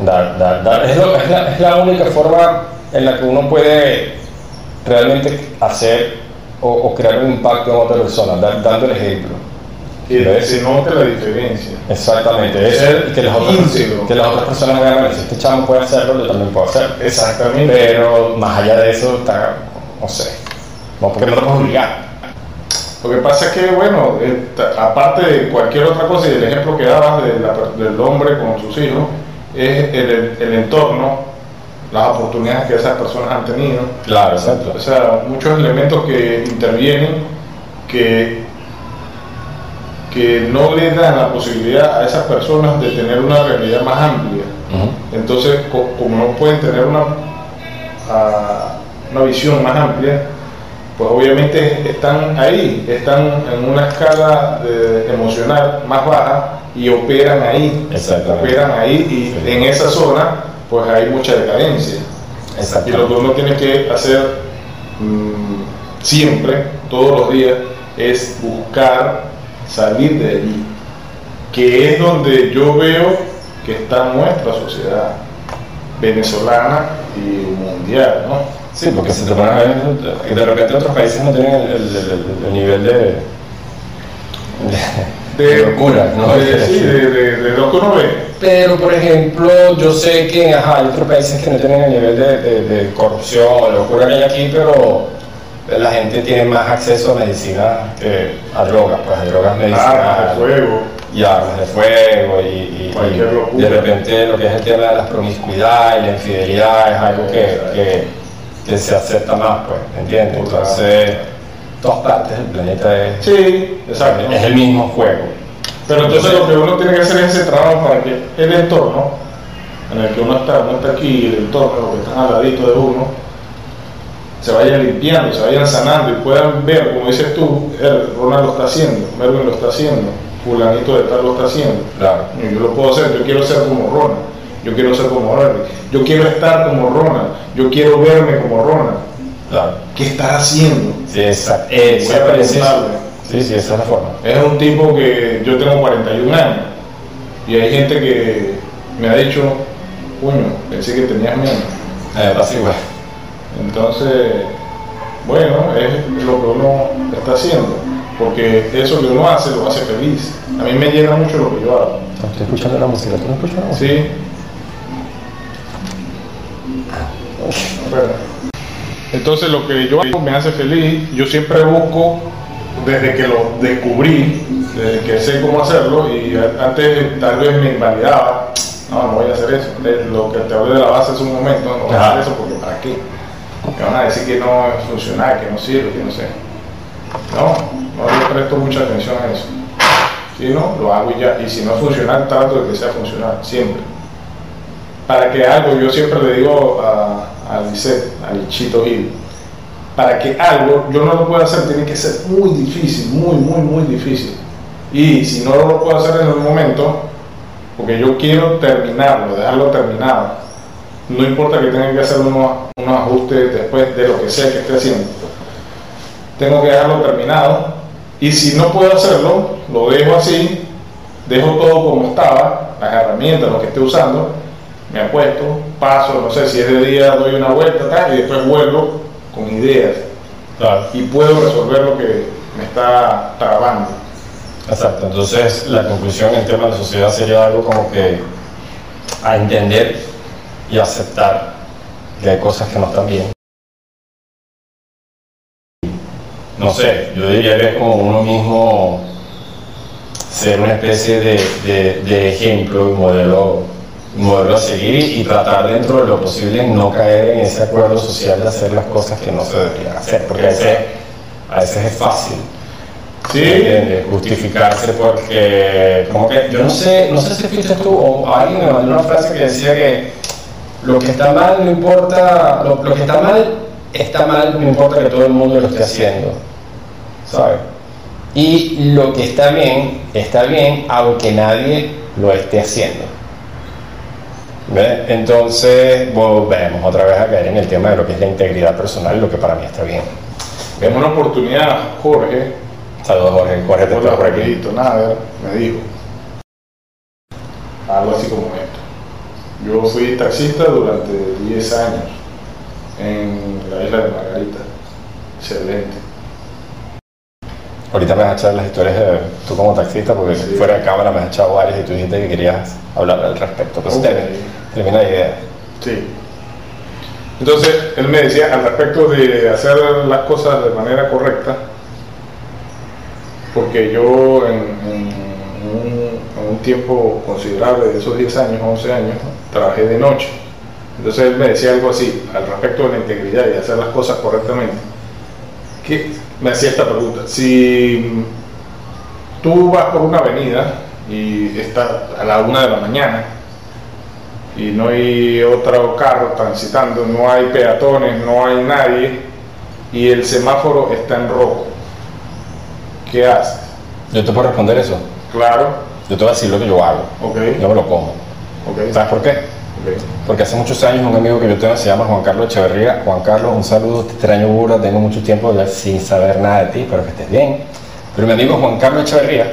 A: Dar, dar, dar. Es, lo- es la, es la única forma en la que uno puede realmente hacer o, o crear un impacto en otra persona, dar- dando el ejemplo.
B: Que se note la diferencia.
A: Exactamente, eso es que las, otras, que las otras personas vean, "Bueno, si este chamo puede hacerlo, yo también puedo hacerlo.
B: Exactamente.
A: Pero más allá de eso, está, no sé, no, porque no te puedes obligar.
B: Lo que pasa es que, bueno, eh, aparte de cualquier otra cosa y el ejemplo que dabas de la per- del hombre con sus hijos, es el, el entorno, las oportunidades que esas personas han tenido.
A: Claro, exacto.
B: O sea, muchos elementos que intervienen que, que no le dan la posibilidad a esas personas de tener una realidad más amplia. Entonces, co- como no pueden tener una, ah, una visión más amplia, pues obviamente están ahí, están en una escala eh, emocional más baja y operan ahí, operan ahí y
A: Sí.
B: en esa zona pues hay mucha decadencia. Y lo que uno tiene que hacer mm, siempre, todos los días, es buscar salir de allí, que es donde yo veo que está nuestra sociedad venezolana y mundial, ¿no?
A: Sí, porque si te pones a ver, que de repente otros países no tienen el, el- el- el nivel de, de, de locura, ¿no?
B: de- sí, de, de- de lo que uno ve.
A: Pero, por ejemplo, yo sé que ajá, hay otros países que no tienen el nivel de, corrupción o locura que hay aquí, pero la gente tiene más acceso a medicina que a drogas, pues a drogas
B: Armas de
A: medicinales
B: fuego.
A: y armas de fuego y, y- y de repente lo que es el tema de la promiscuidad y la infidelidad es algo que, que, que se acepta más, pues, ¿entiendes? Entonces, todas partes del planeta es,
B: Sí, exacto.
A: es el mismo juego.
B: Pero entonces lo que uno tiene que hacer es ese trabajo para que el entorno en el que uno está, uno está aquí, el entorno, los que están al ladito de uno, se vayan limpiando, se vayan sanando y puedan ver, como dices tú, Ronald lo está haciendo, Merwin lo está haciendo, fulanito de tal lo está haciendo.
A: Claro.
B: Y yo lo puedo hacer, yo quiero ser como Ronald, yo quiero ser como Merwin, yo quiero estar como Ronald, yo quiero verme como Ronald.
A: Claro.
B: ¿Qué estás haciendo?
A: Sí, exacto.
B: Voy a
A: Exactamente. Sí, sí, esa es la forma.
B: Es un tipo que yo tengo 41 años y hay gente que me ha dicho, coño, pensé que tenías menos.
A: Eh, así, güey.
B: Entonces, bueno, es lo que uno está haciendo, porque eso que uno hace lo hace feliz. A mí me llena mucho lo que yo hago.
A: Estoy escuchando la música. ¿Tú no escuchas la música?
B: ¿Sí? Entonces lo que yo hago me hace feliz, yo siempre busco, desde que lo descubrí, desde que sé cómo hacerlo, y antes tal vez me invalidaba, no, no voy a hacer eso, Eh, lo que te hablé de la base hace un momento, no voy a hacer eso porque ¿para qué? Me van a decir que no es funcional, que no sirve, que no sé. No, no le presto mucha atención a eso. Si no, lo hago y ya, y si no es funcional, trato de que sea funcional, siempre para que algo, yo siempre le digo a, a Lisette, a Lichito Gil, para que algo yo no lo pueda hacer, tiene que ser muy difícil, muy, muy, muy difícil. Y si no lo puedo hacer en el momento, porque yo quiero terminarlo, dejarlo terminado, no importa que tenga que hacer unos, unos ajustes después de lo que sea que esté haciendo, tengo que dejarlo terminado. Y si no puedo hacerlo, lo dejo así, dejo todo como estaba, las herramientas, lo que esté usando, me acuesto, paso, no sé si es de día, doy una vuelta tal, y después vuelvo con ideas
A: Claro.
B: y puedo resolver lo que me está trabando.
A: Exacto. Entonces, la conclusión en tema de la sociedad sería algo como que a entender y aceptar que hay cosas que no están bien. No sé, yo diría que es como uno mismo ser una especie de, de- de ejemplo y modelo, modelo a seguir y tratar dentro de lo posible no caer en ese acuerdo social de hacer las cosas que no se deberían hacer, porque a veces, a veces es fácil.
B: Sí,
A: ¿Entiendes? Justificarse porque, como que, yo no sé, no sé si fuiste tú o alguien me mandó una frase que decía que lo que está mal no importa, lo, lo que está mal está mal, no importa que todo el mundo lo esté haciendo, ¿sabes? Y lo que está bien, está bien, aunque nadie lo esté haciendo. Entonces volvemos otra vez a caer en el tema de lo que es la integridad personal, lo que para mí está bien.
B: es una oportunidad, Jorge,
A: Saludos Jorge, Jorge te espero por aquí.
B: Jorgito, nada, me dijo. Algo así como esto. Yo fui taxista durante 10 años en la isla de Margarita. Excelente.
A: Ahorita me has echado las historias de tú como taxista, porque
B: Sí.
A: fuera de cámara me has echado varias y tú dijiste que querías hablar al respecto. Entonces
B: Ok.
A: Termina- termina la idea.
B: Sí. Entonces, él me decía al respecto de hacer las cosas de manera correcta, porque yo en, en un, en un tiempo considerable de esos 10 años, 11 años, trabajé de noche. Entonces él me decía algo así al respecto de la integridad y hacer las cosas correctamente. Que me hacía esta pregunta. Si tú vas por una avenida y está a la una de la mañana y no hay otro carro transitando, no hay peatones, no hay nadie y el semáforo está en rojo, ¿qué haces?
A: Yo te puedo responder eso.
B: Claro,
A: Yo te voy a decir lo que yo hago.
B: ok,
A: Yo me lo como.
B: ok,
A: ¿Sabes por qué?
B: ok.
A: Porque hace muchos años un amigo que yo tengo se llama Juan Carlos Echeverría. Juan Carlos, un saludo, te extraño burda, tengo mucho tiempo ya sin saber nada de ti, espero que estés bien. Pero mi amigo Juan Carlos Echeverría,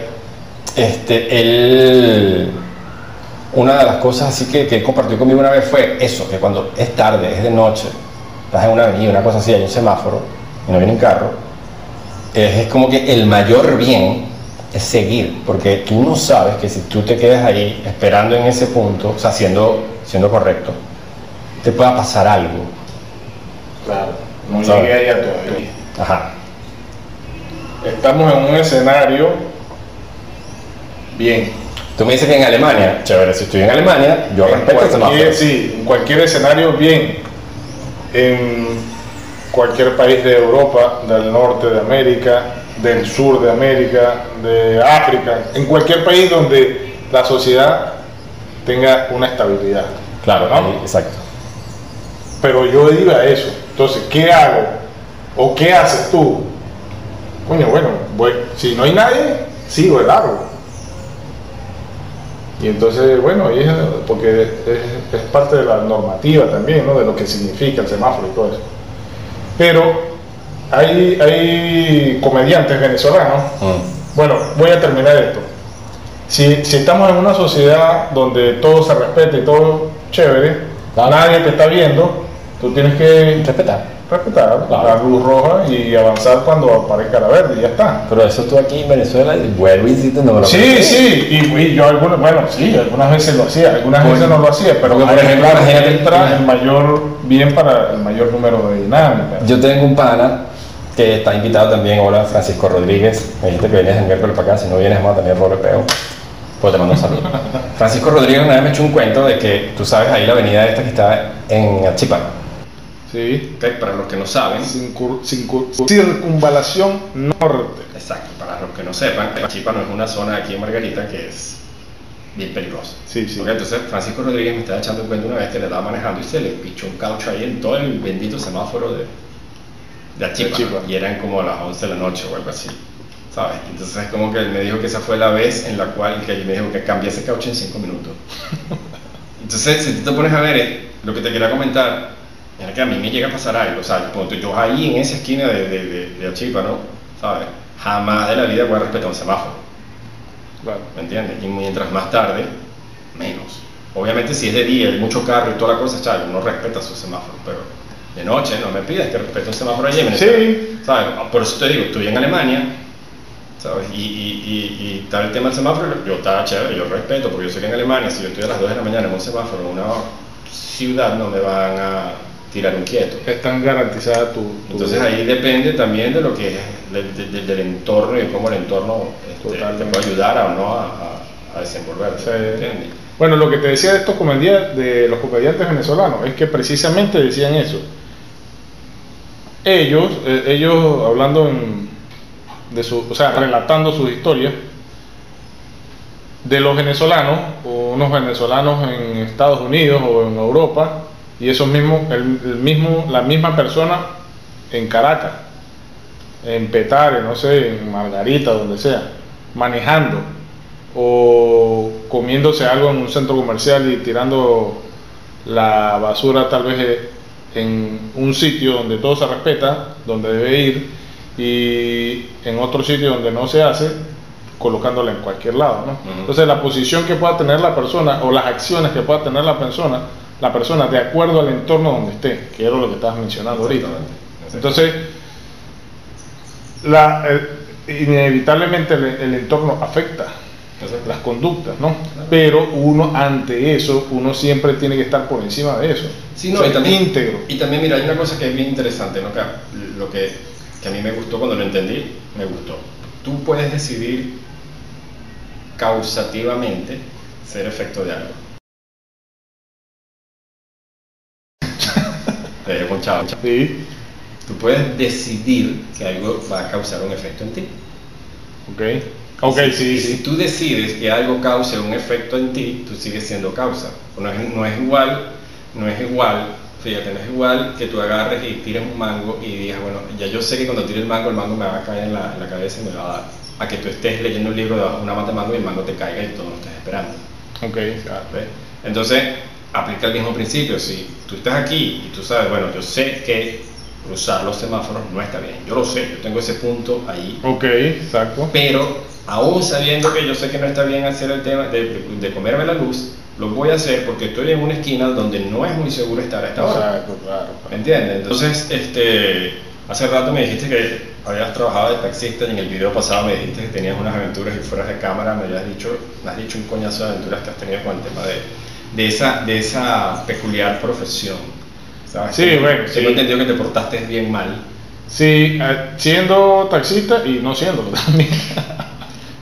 A: este, él, una de las cosas así que, que él compartió conmigo una vez fue eso, que cuando es tarde, es de noche, estás en una avenida, una cosa así, hay un semáforo y no viene un carro, es, es como que el mayor bien es seguir, porque tú no sabes que si tú te quedas ahí esperando en ese punto, o sea, siendo, siendo correcto, te pueda pasar algo.
B: Claro, no
A: ¿Sabes?
B: llegué allá todavía.
A: Ajá.
B: Estamos en un escenario bien.
A: Tú me dices que en Alemania, chévere, si estoy en Alemania, yo
B: En
A: respeto semáforo.
B: sí, en cualquier escenario bien. En cualquier país de Europa, del norte de América, del sur de América, de África, en cualquier país donde la sociedad tenga una estabilidad.
A: Claro,
B: ¿no?
A: exacto.
B: Pero yo iba a eso. Entonces, ¿qué hago? ¿O qué haces tú? Coño, bueno, voy, si no hay nadie, sigo el árbol. Y entonces, bueno, ahí es, porque es, es parte de la normativa también, ¿no? De lo que significa el semáforo y todo eso. Pero hay, hay comediantes venezolanos
A: Mm.
B: bueno, voy a terminar esto. Si, si estamos en una sociedad donde todo se respeta y todo chévere,
A: Claro.
B: nadie te está viendo, tú tienes que
A: Respetar.
B: Respetar
A: Claro.
B: la luz roja y avanzar cuando aparezca la verde y ya está.
A: Pero eso tú aquí en Venezuela, y vuelvo y insisto, no me lo
B: Sí, sí, y, y yo algunas, bueno, sí, algunas veces lo hacía, algunas veces no lo hacía, pero
A: por ejemplo,
B: entra el mayor bien para el mayor número de dinámicas.
A: Yo tengo un pana que está invitado también, hola Francisco Rodríguez, me dijiste que venías el miércoles para acá, si no vienes vamos a tener rol peo, pues te mando un saludo. Francisco Rodríguez una vez me echó un cuento de que, tú sabes, ahí la avenida esta que está en Achipana.
B: Sí.
A: Ok, Para los que no saben,
B: Cincur- cincur- circunvalación norte.
A: exacto, para los que no sepan, Achipana es una zona aquí en Margarita que es bien peligrosa.
B: Sí, sí.
A: Ok, entonces Francisco Rodríguez me estaba echando un cuento una vez que le estaba manejando y se le pichó un caucho ahí en todo el bendito semáforo de, de Achipa. y eran como las 11 de la noche o algo así, ¿sabes? Entonces es como que él me dijo que esa fue la vez en la cual que él me dijo que cambié ese caucho en 5 minutos. Entonces, si tú te pones a ver, eh, lo que te quería comentar que a mí me llega a pasar algo, o sea, yo ahí en esa esquina de, de, de, de Achipa, ¿no? ¿Sabes? Jamás de la vida voy a respetar un semáforo.
B: Claro.
A: ¿me entiendes? Y mientras más tarde, menos. Obviamente si es de día, hay mucho carro y toda la cosa, chaval, uno respeta su semáforo, pero de noche no me pidas que respete un semáforo allí en
B: Sí.
A: ¿sabes? Por eso te digo, estoy en Alemania, ¿sabes? Y, y, y, y tal el tema del semáforo, yo estaba chévere, yo respeto, porque yo sé que en Alemania, si yo estoy a las 2 de la mañana en un semáforo, en una ciudad, no me van a tirar un quieto.
B: Están garantizadas tu, tu-
A: Entonces ahí depende también de lo que es del, entorno y de cómo el entorno este, te puede ayudar o no a, a, a desenvolverse.
B: Bueno, lo que te decía de estos comediantes, de los comediantes venezolanos, es que precisamente decían eso. Ellos, eh, ellos hablando en- de su, o sea, relatando sus historias de los venezolanos, o unos venezolanos en Estados Unidos o en Europa, y esos mismos, el, el mismo, la misma persona en Caracas, en Petare, no sé, en Margarita, donde sea, manejando o comiéndose algo en un centro comercial y tirando la basura tal vez eh, en un sitio donde todo se respeta, donde debe ir, y en otro sitio donde no se hace, colocándola en cualquier lado. ¿no? Entonces la posición que pueda tener la persona o las acciones que pueda tener la persona, la persona de acuerdo al entorno donde esté, que era lo que estabas mencionando ahorita. Entonces, la, el- inevitablemente el, el entorno afecta las conductas, ¿no? Pero uno ante eso, uno siempre tiene que estar por encima de eso.
A: Sí, no, y también,
B: íntegro.
A: y también, mira, hay una cosa que es bien interesante, ¿no? Que, lo que, que a mí me gustó cuando lo entendí, me gustó. Tú puedes decidir causativamente ser efecto de algo. Te dejo con chavo.
B: Sí,
A: Tú puedes decidir que algo va a causar un efecto en ti.
B: ok. Ok,
A: Y
B: sí,
A: y
B: sí.
A: Si tú decides que algo cause un efecto en ti, tú sigues siendo causa. No es, no es igual, no es igual, fíjate, no es igual que tú agarres y tires un mango y digas, bueno, ya yo sé que cuando tire el mango, el mango me va a caer en la, en la cabeza y me va a dar. A que tú estés leyendo un libro de una mata de mango y el mango te caiga y tú no lo estás esperando.
B: Ok, claro.
A: ¿ves? Entonces, aplica el mismo principio. Si tú estás aquí y tú sabes, bueno, yo sé que cruzar los semáforos no está bien. Yo lo sé, yo tengo ese punto ahí
B: Ok, exacto.
A: pero aún sabiendo que yo sé que no está bien hacer el tema de, de- comerme la luz, lo voy a hacer porque estoy en una esquina donde no es muy seguro estar a esta hora.
B: Exacto, claro.
A: ¿Me entiendes? Entonces, este, hace rato me dijiste que habías trabajado de taxista y en el video pasado me dijiste que tenías unas aventuras y fueras de cámara me habías dicho, me has dicho un coñazo de aventuras que has tenido con el tema de, de, esa, de esa peculiar profesión. ¿sabes?
B: Sí, bueno, sí.
A: Tengo entendido que te portaste bien mal.
B: Sí, eh, siendo taxista y no siéndolo también.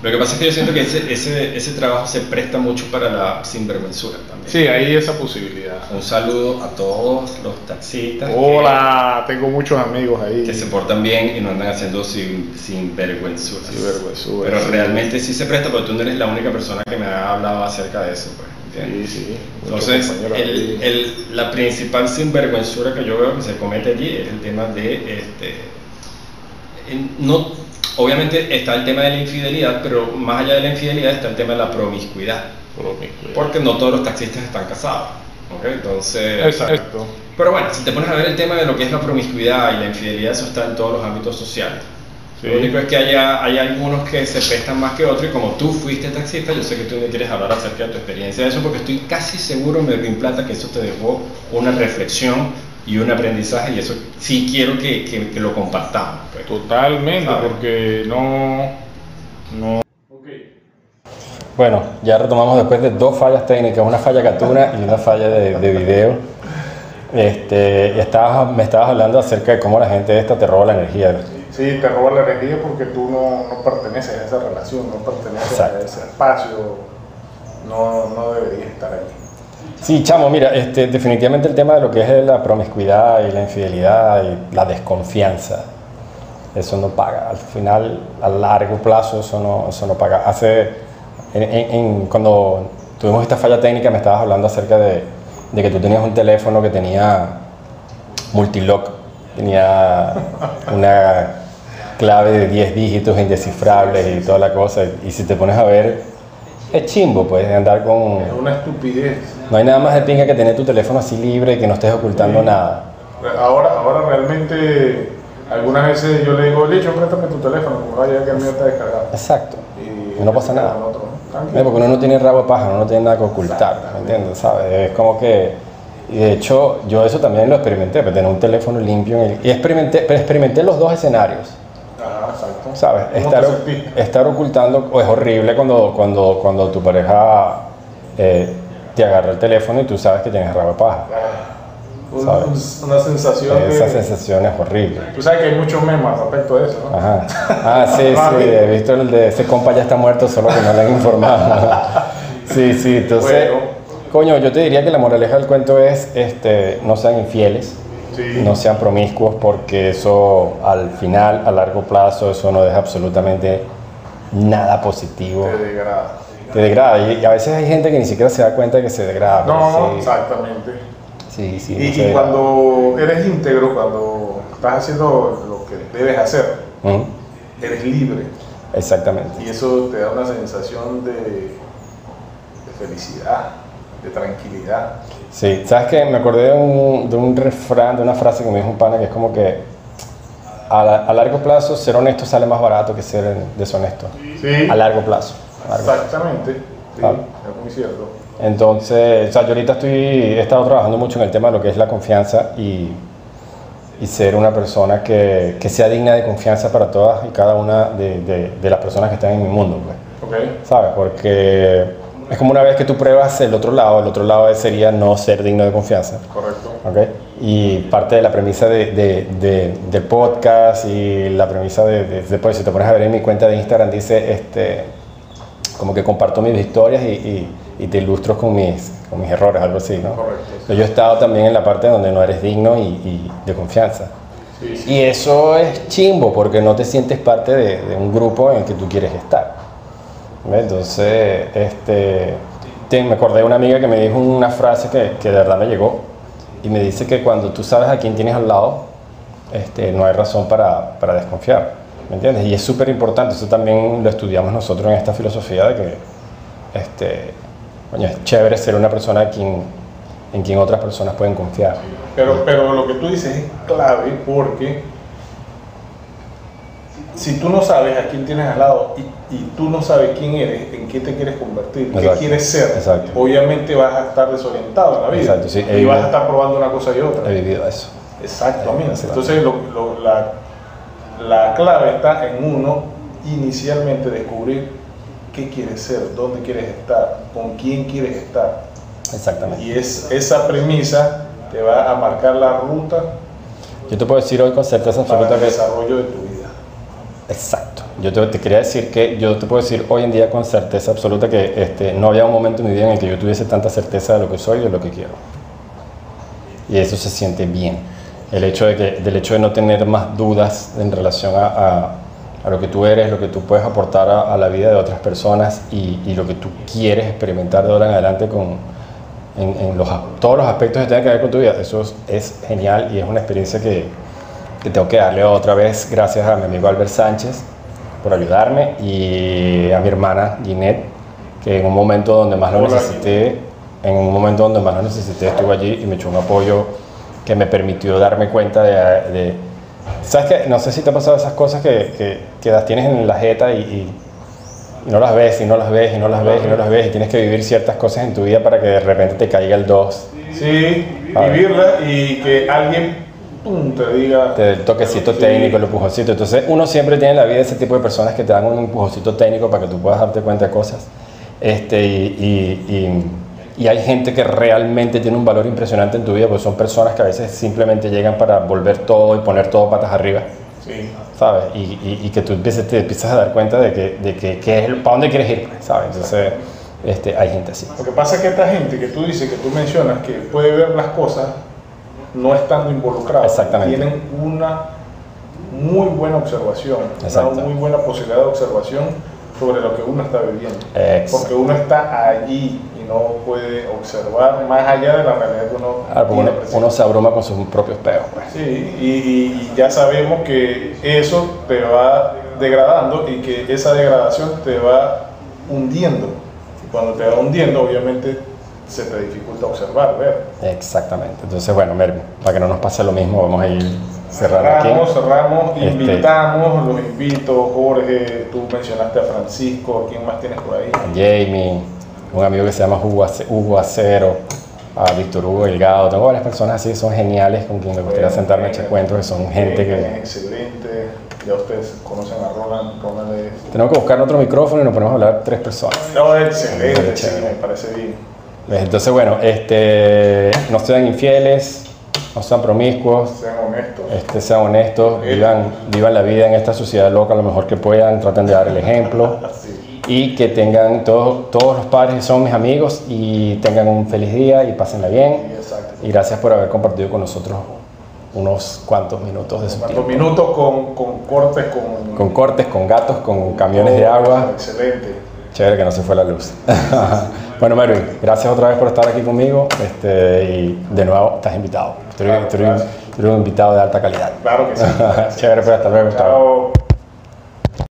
A: Lo que pasa es que yo siento que ese, ese, ese trabajo se presta mucho para la sinvergüenzura también.
B: Sí, hay esa posibilidad.
A: Un saludo a todos los taxistas que-
B: Hola, tengo muchos amigos ahí.
A: que, se portan bien y no andan haciendo sin, sinvergüenzuras.
B: Sinvergüenzuras,
A: Pero
B: sí.
A: realmente sí se presta porque tú no eres la única persona que me ha hablado acerca de eso. Pues.
B: Sí, sí.
A: Entonces, el, el- la principal sinvergüenzura que yo veo que se comete allí es el tema de, este, no, obviamente está el tema de la infidelidad, pero más allá de la infidelidad está el tema de la promiscuidad,
B: Promiscuidad.
A: porque no todos los taxistas están casados, ¿ok? Entonces,
B: Exacto.
A: pero bueno, si te pones a ver el tema de lo que es la promiscuidad y la infidelidad, eso está en todos los ámbitos sociales.
B: Sí.
A: Lo único es que haya, hay algunos que se prestan más que otros y como tú fuiste taxista, yo sé que tú me quieres hablar acerca de tu experiencia de eso porque estoy casi seguro, Melvin Plata, que eso te dejó una reflexión y un aprendizaje y eso sí quiero que, que- que lo compartamos. pues.
B: Totalmente,
A: ¿Sabes?
B: porque no. No.
A: Bueno, ya retomamos después de dos fallas técnicas, una falla catuna y una falla de, de video. Este, y estabas, me estabas hablando acerca de cómo la gente esta te roba la energía.
B: Sí, te roba la energía porque tú no, no perteneces a esa relación, no perteneces
A: Exacto.
B: a ese espacio, no, no deberías estar ahí.
A: Sí, chamo, mira, este, definitivamente el tema de lo que es la promiscuidad y la infidelidad y la desconfianza, eso no paga. Al final, a largo plazo, eso no, eso no paga. Hace, en- en- en- cuando tuvimos esta falla técnica, me estabas hablando acerca de, de que tú tenías un teléfono que tenía multilock, tenía una clave de 10 dígitos indescifrables y toda la cosa. Y si te pones a ver, es chimbo, pues, andar con...
B: Es una estupidez.
A: No hay nada más de pinga que tener tu teléfono así libre y que no estés ocultando
B: Sí.
A: nada.
B: Ahora, ahora realmente, algunas veces yo le digo, Licho, préstame tu teléfono, como vaya que el mío está descargado.
A: Exacto.
B: Y
A: Y no pasa nada.
B: otro, ¿no?
A: Porque uno no tiene rabo de paja, uno no tiene nada que ocultar, ¿me entiendes? ¿Sabes? Es como que... Y de hecho, yo eso también lo experimenté, pues, tener un teléfono limpio. en el- y experimenté, pero experimenté los dos escenarios.
B: Ajá, exacto.
A: ¿Sabes?
B: ¿Cómo
A: Estar, estar ocultando o es horrible cuando, cuando, cuando tu pareja eh, te agarra el teléfono y tú sabes que tienes rabo de paja. ¿sabes?
B: una sensación
A: Esa
B: de...
A: sensación es horrible.
B: Tú sabes que hay muchos memes respecto de eso, ¿no?
A: Ajá. Ah, sí, sí, he visto el de ese compa ya está muerto, solo que no le han informado. Sí, sí, entonces,
B: Bueno.
A: coño, yo te diría que la moraleja del cuento es, este, no sean infieles,
B: Sí.
A: no sean promiscuos, porque eso al final, a largo plazo, eso no deja absolutamente nada positivo.
B: Te degrada.
A: Te degrada, y, a veces hay gente que ni siquiera se da cuenta de que se degrada.
B: No,
A: sí,
B: exactamente.
A: sí, sí,
B: Y,
A: no
B: cuando eres íntegro, cuando estás haciendo lo que debes hacer, eres libre.
A: Exactamente.
B: Y eso te da una sensación de, de felicidad, de tranquilidad.
A: Sí, ¿sabes qué? Me acordé de un, de un refrán, de una frase que me dijo un pana que es como que a, la- a largo plazo ser honesto sale más barato que ser deshonesto.
B: Sí,
A: A largo plazo. a largo plazo.
B: exactamente. Sí, es muy cierto.
A: Entonces, o sea, yo ahorita estoy, he estado trabajando mucho en el tema de lo que es la confianza y, y ser una persona que, que sea digna de confianza para todas y cada una de, de- de las personas que están en mi mundo, pues.
B: Ok.
A: ¿Sabes? Porque es como una vez que tú pruebas el otro lado, el otro lado sería no ser digno de confianza.
B: Correcto.
A: ¿ok? Y parte de la premisa de, de- podcast y la premisa de, de- después, si te pones a ver en mi cuenta de Instagram, dice, este, como que comparto mis historias y, y- y te ilustro con mis, con mis errores, algo así, ¿no?
B: Correcto.
A: Yo he estado también en la parte donde no eres digno y, y de confianza.
B: Sí, sí.
A: Y eso es chimbo porque no te sientes parte de, de un grupo en el que tú quieres estar. Entonces, este, te- me acordé de una amiga que me dijo una frase que, que de verdad me llegó y me dice que cuando tú sabes a quién tienes al lado, este, no hay razón para, para desconfiar. ¿Me entiendes? Y es súper importante, eso también lo estudiamos nosotros en esta filosofía de que este, coño, es chévere ser una persona en quien, en quien otras personas pueden confiar.
B: Pero, pero lo que tú dices es clave porque si tú no sabes a quién tienes al lado y, y tú no sabes quién eres, en qué te quieres convertir, qué
A: Exacto.
B: quieres ser,
A: Exacto.
B: obviamente vas a estar desorientado en la vida
A: Exacto, sí.
B: y vas a estar probando una cosa y otra.
A: He vivido eso.
B: Exactamente.
A: Exacto.
B: Entonces lo- lo- la, la clave está en uno inicialmente descubrir qué quieres ser, dónde quieres estar, con quién quieres estar.
A: Exactamente.
B: Y es, esa premisa te va a marcar la ruta
A: Yo te puedo decir hoy con certeza absoluta
B: el
A: que...
B: desarrollo de tu vida.
A: Exacto. Yo te, te quería decir que yo te puedo decir hoy en día con certeza absoluta que este, no había un momento en mi vida en el que yo tuviese tanta certeza de lo que soy y de lo que quiero. Y eso se siente bien. El hecho de que, del hecho de no tener más dudas en relación a, a- lo que tú eres, lo que tú puedes aportar a, la vida de otras personas y, lo que tú quieres experimentar de ahora en adelante con, en, los, todos los aspectos que tengan que ver con tu vida. Eso es, es genial y es una experiencia que, que tengo que darle otra vez gracias a mi amigo Albert Sánchez por ayudarme y a mi hermana Ginette, que en un momento donde más lo necesité, en un momento donde más lo necesité, estuvo allí y me echó un apoyo que me permitió darme cuenta de... de- ¿Sabes qué? No sé si te ha pasado esas cosas que, que, que las tienes en la jeta y, y- no las ves, y no las ves, y no las ves, y no las ves, y tienes que vivir ciertas cosas en tu vida para que de repente te caiga el 2
B: Sí, vivirla y que alguien te diga
A: el toquecito
B: Sí.
A: técnico, el empujoncito. Entonces, uno siempre tiene en la vida ese tipo de personas que te dan un empujoncito técnico para que tú puedas darte cuenta de cosas. Este, y, y- y- y hay gente que realmente tiene un valor impresionante en tu vida, porque son personas que a veces simplemente llegan para volver todo y poner todo patas arriba,
B: Sí,
A: ¿sabes? Y, y- que tú empieces, te empiezas a dar cuenta de que, de que, que es, para dónde quieres ir, ¿sabes? Entonces, este, hay gente así.
B: Lo que pasa es que esta gente que tú dices, que tú mencionas, que puede ver las cosas no estando involucrado,
A: Exactamente.
B: tienen una muy buena observación,
A: Exacto.
B: una muy buena posibilidad de observación sobre lo que uno está viviendo.
A: Exacto.
B: Porque uno está allí y no puede observar más allá de la realidad que uno
A: Ah,
B: tiene
A: uno, uno se abruma con sus propios peos, pues.
B: Sí, y, y- ya sabemos que eso te va degradando y que esa degradación te va hundiendo. Y cuando te va hundiendo, obviamente se te dificulta observar, ver.
A: Exactamente. Entonces, bueno, Mervin, para que no nos pase lo mismo, vamos a ir cerrando aquí.
B: Cerramos, cerramos,
A: Este-
B: invitamos, los invito, Jorge, tú mencionaste a Francisco, ¿quién más tienes por ahí?
A: Jamie, un amigo que se llama Hugo, Ace- Hugo Acero, a Víctor Hugo Delgado. Tengo varias personas así, son geniales con quien me gustaría sentarme a echar cuentos, que son gente que...
B: excelente, ya ustedes conocen a Roland, Roland es...
A: Tenemos que buscar otro micrófono y nos ponemos a hablar tres personas.
B: No, excelente, sí, me parece bien.
A: ¿Ves? Entonces, bueno, este, no sean infieles, no sean promiscuos,
B: Sean honestos.
A: este, sean honestos, vivan, vivan la vida en esta sociedad loca lo mejor que puedan, traten de dar el ejemplo. Y que tengan todos, todos los padres son mis amigos y tengan un feliz día y pásenla bien. Y gracias por haber compartido con nosotros unos cuantos minutos de su
B: Cuatro
A: tiempo.
B: minutos con, con cortes, con,
A: Con cortes, con gatos, con camiones de agua.
B: Excelente.
A: Chévere que no se fue la luz. bueno, Mervin, gracias otra vez por estar aquí conmigo. Este, y de nuevo, estás invitado. Tú eres,
B: Claro,
A: tú eres-
B: gracias.
A: tú eres un invitado de alta calidad.
B: Claro que sí.
A: Chévere, pues hasta luego.
B: Chao.